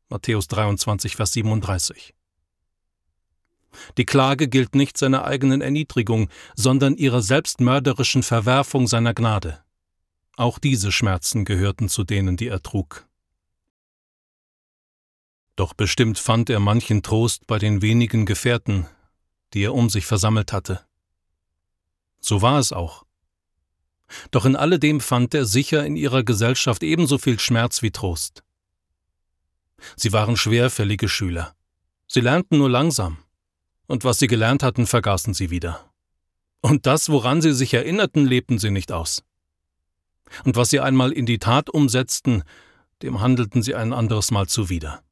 Matthäus 23, Vers 37. Die Klage gilt nicht seiner eigenen Erniedrigung, sondern ihrer selbstmörderischen Verwerfung seiner Gnade. Auch diese Schmerzen gehörten zu denen, die er trug. Doch bestimmt fand er manchen Trost bei den wenigen Gefährten, die er um sich versammelt hatte. So war es auch. Doch in alledem fand er sicher in ihrer Gesellschaft ebenso viel Schmerz wie Trost. Sie waren schwerfällige Schüler. Sie lernten nur langsam, und was sie gelernt hatten, vergaßen sie wieder. Und das, woran sie sich erinnerten, lebten sie nicht aus und was sie einmal in die Tat umsetzten, dem handelten sie ein anderes Mal zuwider.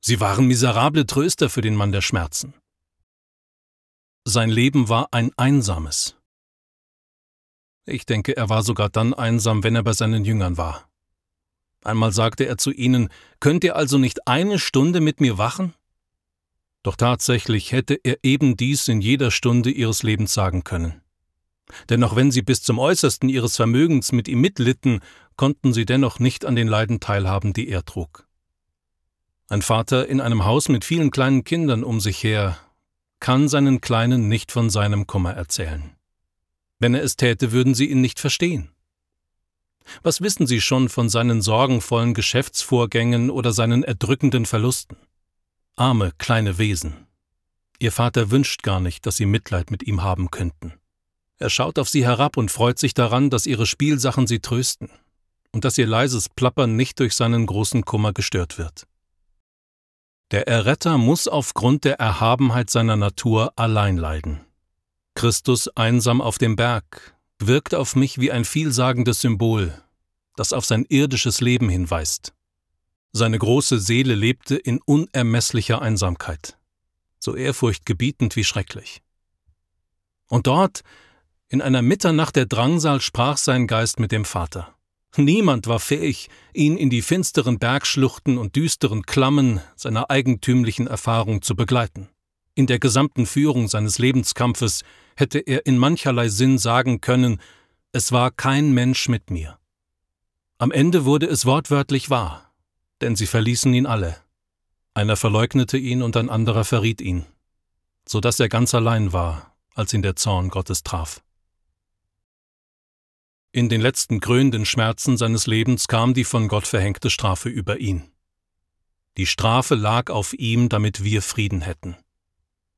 Sie waren miserable Tröster für den Mann der Schmerzen. Sein Leben war ein einsames. Ich denke, er war sogar dann einsam, wenn er bei seinen Jüngern war. Einmal sagte er zu ihnen, Könnt ihr also nicht eine Stunde mit mir wachen? Doch tatsächlich hätte er eben dies in jeder Stunde ihres Lebens sagen können. Denn auch wenn sie bis zum äußersten ihres Vermögens mit ihm mitlitten, konnten sie dennoch nicht an den Leiden teilhaben, die er trug. Ein Vater in einem Haus mit vielen kleinen Kindern um sich her kann seinen Kleinen nicht von seinem Kummer erzählen. Wenn er es täte, würden sie ihn nicht verstehen. Was wissen Sie schon von seinen sorgenvollen Geschäftsvorgängen oder seinen erdrückenden Verlusten? Arme kleine Wesen. Ihr Vater wünscht gar nicht, dass Sie Mitleid mit ihm haben könnten. Er schaut auf Sie herab und freut sich daran, dass Ihre Spielsachen Sie trösten und dass Ihr leises Plappern nicht durch seinen großen Kummer gestört wird. Der Erretter muss aufgrund der Erhabenheit seiner Natur allein leiden. Christus einsam auf dem Berg wirkt auf mich wie ein vielsagendes Symbol, das auf sein irdisches Leben hinweist. Seine große Seele lebte in unermesslicher Einsamkeit, so ehrfurchtgebietend wie schrecklich. Und dort, in einer Mitternacht der Drangsal, sprach sein Geist mit dem Vater. Niemand war fähig, ihn in die finsteren Bergschluchten und düsteren Klammen seiner eigentümlichen Erfahrung zu begleiten. In der gesamten Führung seines Lebenskampfes hätte er in mancherlei Sinn sagen können, es war kein Mensch mit mir. Am Ende wurde es wortwörtlich wahr, denn sie verließen ihn alle. Einer verleugnete ihn und ein anderer verriet ihn, so dass er ganz allein war, als ihn der Zorn Gottes traf. In den letzten krönenden Schmerzen seines Lebens kam die von Gott verhängte Strafe über ihn. Die Strafe lag auf ihm, damit wir Frieden hätten.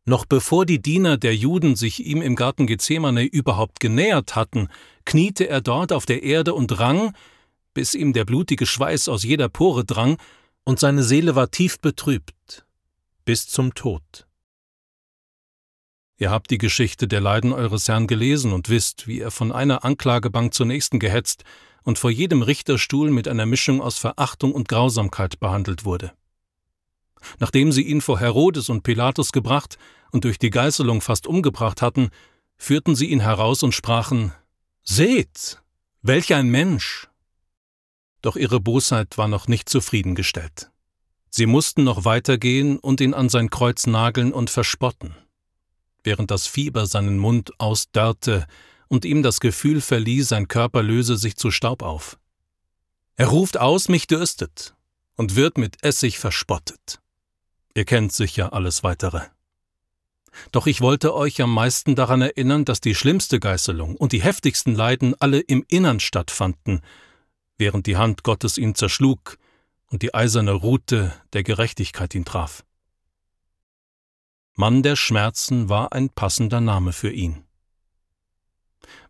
Noch bevor die Diener der Juden sich ihm im Garten Gethsemane überhaupt genähert hatten, kniete er dort auf der Erde und rang, bis ihm der blutige Schweiß aus jeder Pore drang, und seine Seele war tief betrübt, bis zum Tod. Ihr habt die Geschichte der Leiden eures Herrn gelesen und wisst, wie er von einer Anklagebank zur nächsten gehetzt und vor jedem Richterstuhl mit einer Mischung aus Verachtung und Grausamkeit behandelt wurde. Nachdem sie ihn vor Herodes und Pilatus gebracht und durch die Geißelung fast umgebracht hatten, führten sie ihn heraus und sprachen Seht, welch ein Mensch. Doch ihre Bosheit war noch nicht zufriedengestellt. Sie mussten noch weitergehen und ihn an sein Kreuz nageln und verspotten während das Fieber seinen Mund ausdörrte und ihm das Gefühl verlieh, sein Körper löse sich zu Staub auf. Er ruft aus, mich dürstet, und wird mit Essig verspottet. Ihr kennt sicher alles weitere. Doch ich wollte euch am meisten daran erinnern, dass die schlimmste Geißelung und die heftigsten Leiden alle im Innern stattfanden, während die Hand Gottes ihn zerschlug und die eiserne Rute der Gerechtigkeit ihn traf. Mann der Schmerzen war ein passender Name für ihn.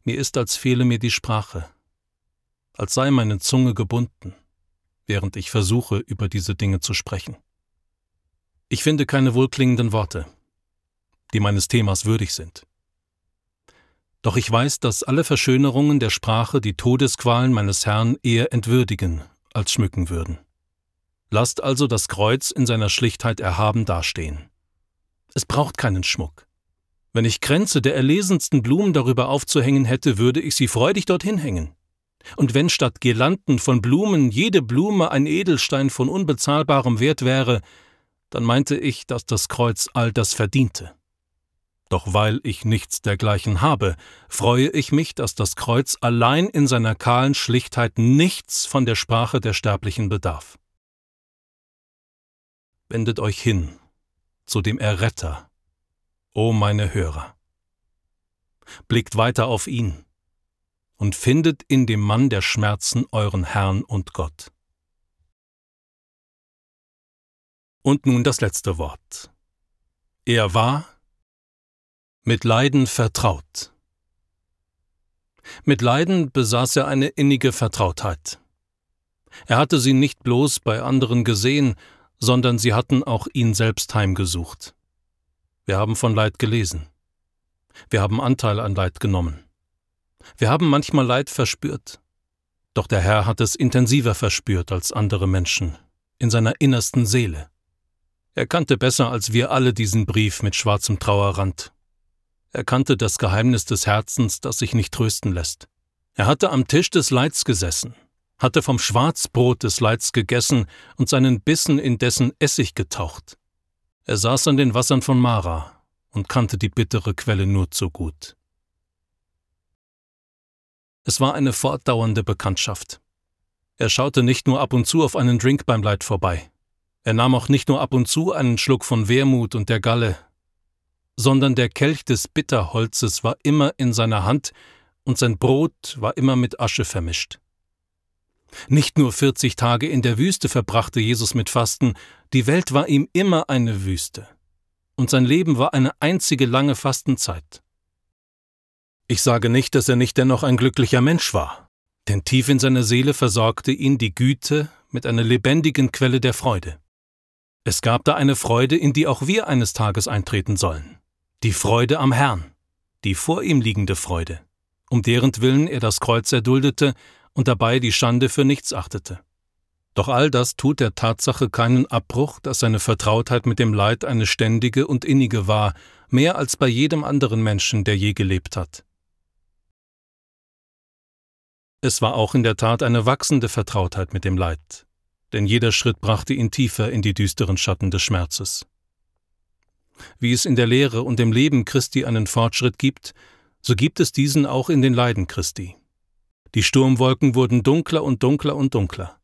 Mir ist, als fehle mir die Sprache, als sei meine Zunge gebunden, während ich versuche, über diese Dinge zu sprechen. Ich finde keine wohlklingenden Worte, die meines Themas würdig sind. Doch ich weiß, dass alle Verschönerungen der Sprache die Todesqualen meines Herrn eher entwürdigen als schmücken würden. Lasst also das Kreuz in seiner Schlichtheit erhaben dastehen. Es braucht keinen Schmuck. Wenn ich Kränze der erlesensten Blumen darüber aufzuhängen hätte, würde ich sie freudig dorthin hängen. Und wenn statt Girlanden von Blumen jede Blume ein Edelstein von unbezahlbarem Wert wäre, dann meinte ich, dass das Kreuz all das verdiente. Doch weil ich nichts dergleichen habe, freue ich mich, dass das Kreuz allein in seiner kahlen Schlichtheit nichts von der Sprache der Sterblichen bedarf. Wendet euch hin zu dem Erretter, o meine Hörer. Blickt weiter auf ihn und findet in dem Mann der Schmerzen euren Herrn und Gott. Und nun das letzte Wort. Er war mit Leiden vertraut. Mit Leiden besaß er eine innige Vertrautheit. Er hatte sie nicht bloß bei anderen gesehen, sondern sie hatten auch ihn selbst heimgesucht. Wir haben von Leid gelesen. Wir haben Anteil an Leid genommen. Wir haben manchmal Leid verspürt. Doch der Herr hat es intensiver verspürt als andere Menschen, in seiner innersten Seele. Er kannte besser als wir alle diesen Brief mit schwarzem Trauerrand. Er kannte das Geheimnis des Herzens, das sich nicht trösten lässt. Er hatte am Tisch des Leids gesessen, hatte vom Schwarzbrot des Leids gegessen und seinen Bissen in dessen Essig getaucht. Er saß an den Wassern von Mara und kannte die bittere Quelle nur zu gut. Es war eine fortdauernde Bekanntschaft. Er schaute nicht nur ab und zu auf einen Drink beim Leid vorbei. Er nahm auch nicht nur ab und zu einen Schluck von Wermut und der Galle, sondern der Kelch des Bitterholzes war immer in seiner Hand und sein Brot war immer mit Asche vermischt. Nicht nur 40 Tage in der Wüste verbrachte Jesus mit Fasten, die Welt war ihm immer eine Wüste. Und sein Leben war eine einzige lange Fastenzeit. Ich sage nicht, dass er nicht dennoch ein glücklicher Mensch war, denn tief in seiner Seele versorgte ihn die Güte mit einer lebendigen Quelle der Freude. Es gab da eine Freude, in die auch wir eines Tages eintreten sollen. Die Freude am Herrn, die vor ihm liegende Freude, um deren Willen er das Kreuz erduldete und dabei die Schande für nichts achtete. Doch all das tut der Tatsache keinen Abbruch, dass seine Vertrautheit mit dem Leid eine ständige und innige war, mehr als bei jedem anderen Menschen, der je gelebt hat. Es war auch in der Tat eine wachsende Vertrautheit mit dem Leid, denn jeder Schritt brachte ihn tiefer in die düsteren Schatten des Schmerzes. Wie es in der Lehre und im Leben Christi einen Fortschritt gibt, so gibt es diesen auch in den Leiden Christi. Die Sturmwolken wurden dunkler und dunkler und dunkler.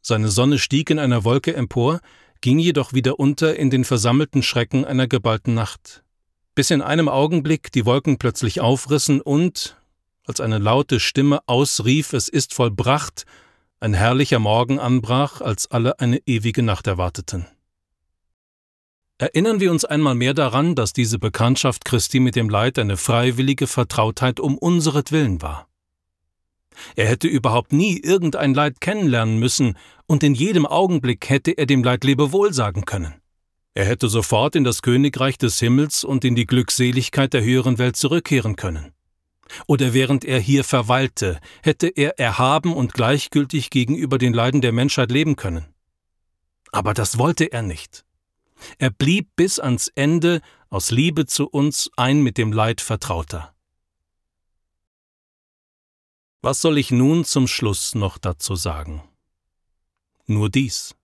Seine Sonne stieg in einer Wolke empor, ging jedoch wieder unter in den versammelten Schrecken einer geballten Nacht, bis in einem Augenblick die Wolken plötzlich aufrissen und, als eine laute Stimme ausrief, es ist vollbracht, ein herrlicher Morgen anbrach, als alle eine ewige Nacht erwarteten. Erinnern wir uns einmal mehr daran, dass diese Bekanntschaft Christi mit dem Leid eine freiwillige Vertrautheit um unseretwillen war. Er hätte überhaupt nie irgendein Leid kennenlernen müssen, und in jedem Augenblick hätte er dem Leid Lebewohl sagen können. Er hätte sofort in das Königreich des Himmels und in die Glückseligkeit der höheren Welt zurückkehren können. Oder während er hier verweilte, hätte er erhaben und gleichgültig gegenüber den Leiden der Menschheit leben können. Aber das wollte er nicht. Er blieb bis ans Ende aus Liebe zu uns ein mit dem Leid Vertrauter. Was soll ich nun zum Schluss noch dazu sagen? Nur dies.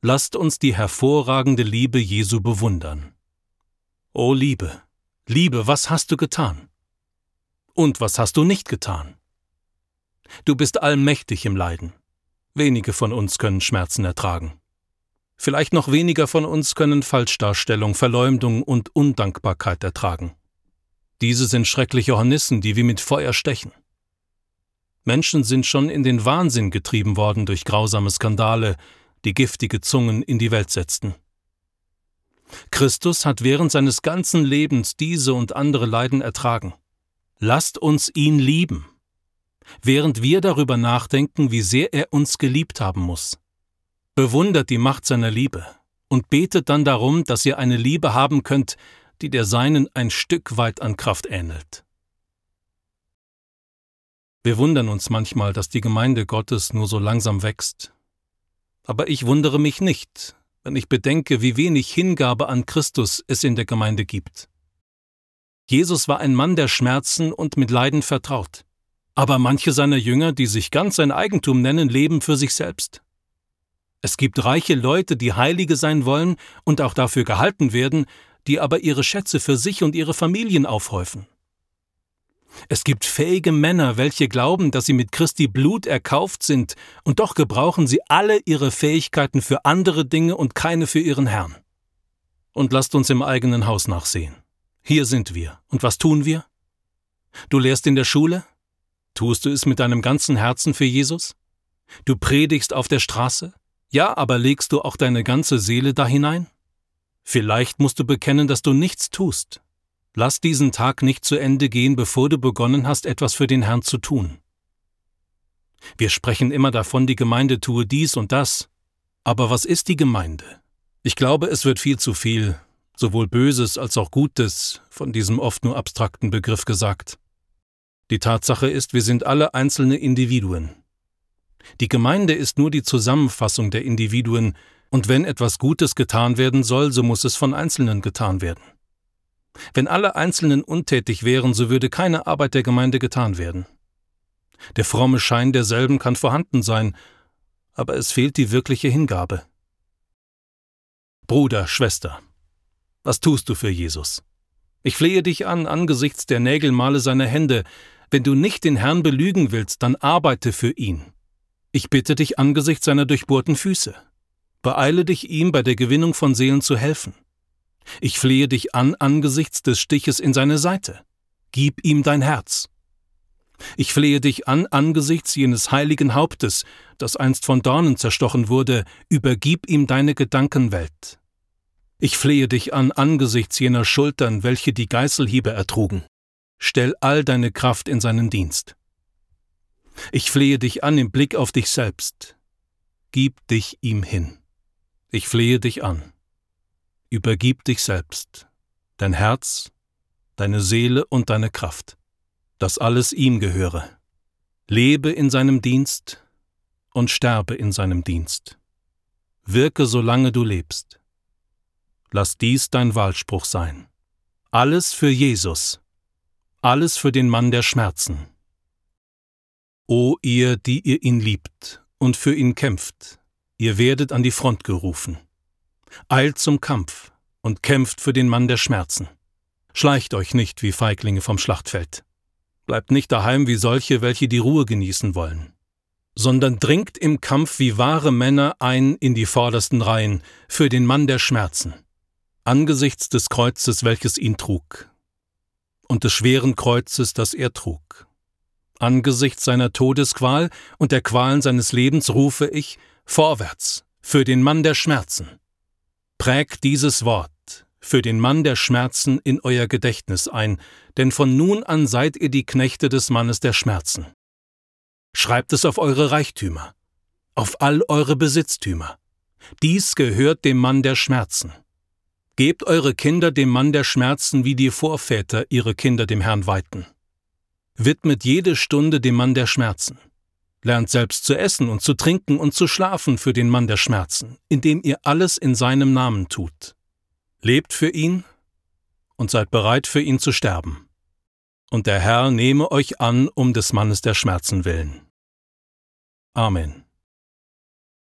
Lasst uns die hervorragende Liebe Jesu bewundern. O Liebe, Liebe, was hast du getan? Und was hast du nicht getan? Du bist allmächtig im Leiden. Wenige von uns können Schmerzen ertragen. Vielleicht noch weniger von uns können Falschdarstellung, Verleumdung und Undankbarkeit ertragen. Diese sind schreckliche Hornissen, die wie mit Feuer stechen. Menschen sind schon in den Wahnsinn getrieben worden durch grausame Skandale, die giftige Zungen in die Welt setzten. Christus hat während seines ganzen Lebens diese und andere Leiden ertragen. Lasst uns ihn lieben, während wir darüber nachdenken, wie sehr er uns geliebt haben muss. Bewundert die Macht seiner Liebe und betet dann darum, dass ihr eine Liebe haben könnt, die der seinen ein Stück weit an Kraft ähnelt. Wir wundern uns manchmal, dass die Gemeinde Gottes nur so langsam wächst. Aber ich wundere mich nicht, wenn ich bedenke, wie wenig Hingabe an Christus es in der Gemeinde gibt. Jesus war ein Mann der Schmerzen und mit Leiden vertraut. Aber manche seiner Jünger, die sich ganz sein Eigentum nennen, leben für sich selbst. Es gibt reiche Leute, die Heilige sein wollen und auch dafür gehalten werden, die aber ihre Schätze für sich und ihre Familien aufhäufen. Es gibt fähige Männer, welche glauben, dass sie mit Christi Blut erkauft sind, und doch gebrauchen sie alle ihre Fähigkeiten für andere Dinge und keine für ihren Herrn. Und lasst uns im eigenen Haus nachsehen. Hier sind wir. Und was tun wir? Du lehrst in der Schule? Tust du es mit deinem ganzen Herzen für Jesus? Du predigst auf der Straße? Ja, aber legst du auch deine ganze Seele da hinein? Vielleicht musst du bekennen, dass du nichts tust, Lass diesen Tag nicht zu Ende gehen, bevor du begonnen hast, etwas für den Herrn zu tun. Wir sprechen immer davon, die Gemeinde tue dies und das. Aber was ist die Gemeinde? Ich glaube, es wird viel zu viel, sowohl Böses als auch Gutes, von diesem oft nur abstrakten Begriff gesagt. Die Tatsache ist, wir sind alle einzelne Individuen. Die Gemeinde ist nur die Zusammenfassung der Individuen, und wenn etwas Gutes getan werden soll, so muss es von Einzelnen getan werden. Wenn alle Einzelnen untätig wären, so würde keine Arbeit der Gemeinde getan werden. Der fromme Schein derselben kann vorhanden sein, aber es fehlt die wirkliche Hingabe. Bruder, Schwester, was tust du für Jesus? Ich flehe dich an angesichts der Nägelmale seiner Hände, wenn du nicht den Herrn belügen willst, dann arbeite für ihn. Ich bitte dich angesichts seiner durchbohrten Füße. Beeile dich ihm bei der Gewinnung von Seelen zu helfen. Ich flehe dich an angesichts des Stiches in seine Seite. Gib ihm dein Herz. Ich flehe dich an angesichts jenes heiligen Hauptes, das einst von Dornen zerstochen wurde, übergib ihm deine Gedankenwelt. Ich flehe dich an angesichts jener Schultern, welche die Geißelhiebe ertrugen. Stell all deine Kraft in seinen Dienst. Ich flehe dich an im Blick auf dich selbst. Gib dich ihm hin. Ich flehe dich an. Übergib dich selbst, dein Herz, deine Seele und deine Kraft dass alles ihm gehöre. Lebe in seinem Dienst und sterbe in seinem Dienst. Wirke solange du lebst. Lass dies dein Wahlspruch sein. Alles für Jesus, alles für den Mann der Schmerzen. O ihr, die ihr ihn liebt und für ihn kämpft, ihr werdet an die Front gerufen. Eilt zum Kampf und kämpft für den Mann der Schmerzen. Schleicht euch nicht wie Feiglinge vom Schlachtfeld. Bleibt nicht daheim wie solche, welche die Ruhe genießen wollen, sondern dringt im Kampf wie wahre Männer ein in die vordersten Reihen für den Mann der Schmerzen, angesichts des Kreuzes, welches ihn trug, und des schweren Kreuzes, das er trug. Angesichts seiner Todesqual und der Qualen seines Lebens rufe ich vorwärts für den Mann der Schmerzen. Prägt dieses Wort für den Mann der Schmerzen in euer Gedächtnis ein, denn von nun an seid ihr die Knechte des Mannes der Schmerzen. Schreibt es auf eure Reichtümer, auf all eure Besitztümer. Dies gehört dem Mann der Schmerzen. Gebt eure Kinder dem Mann der Schmerzen, wie die Vorväter ihre Kinder dem Herrn weihten. Widmet jede Stunde dem Mann der Schmerzen. Lernt selbst zu essen und zu trinken und zu schlafen für den Mann der Schmerzen, indem ihr alles in seinem Namen tut. Lebt für ihn und seid bereit für ihn zu sterben. Und der Herr nehme euch an um des Mannes der Schmerzen willen. Amen.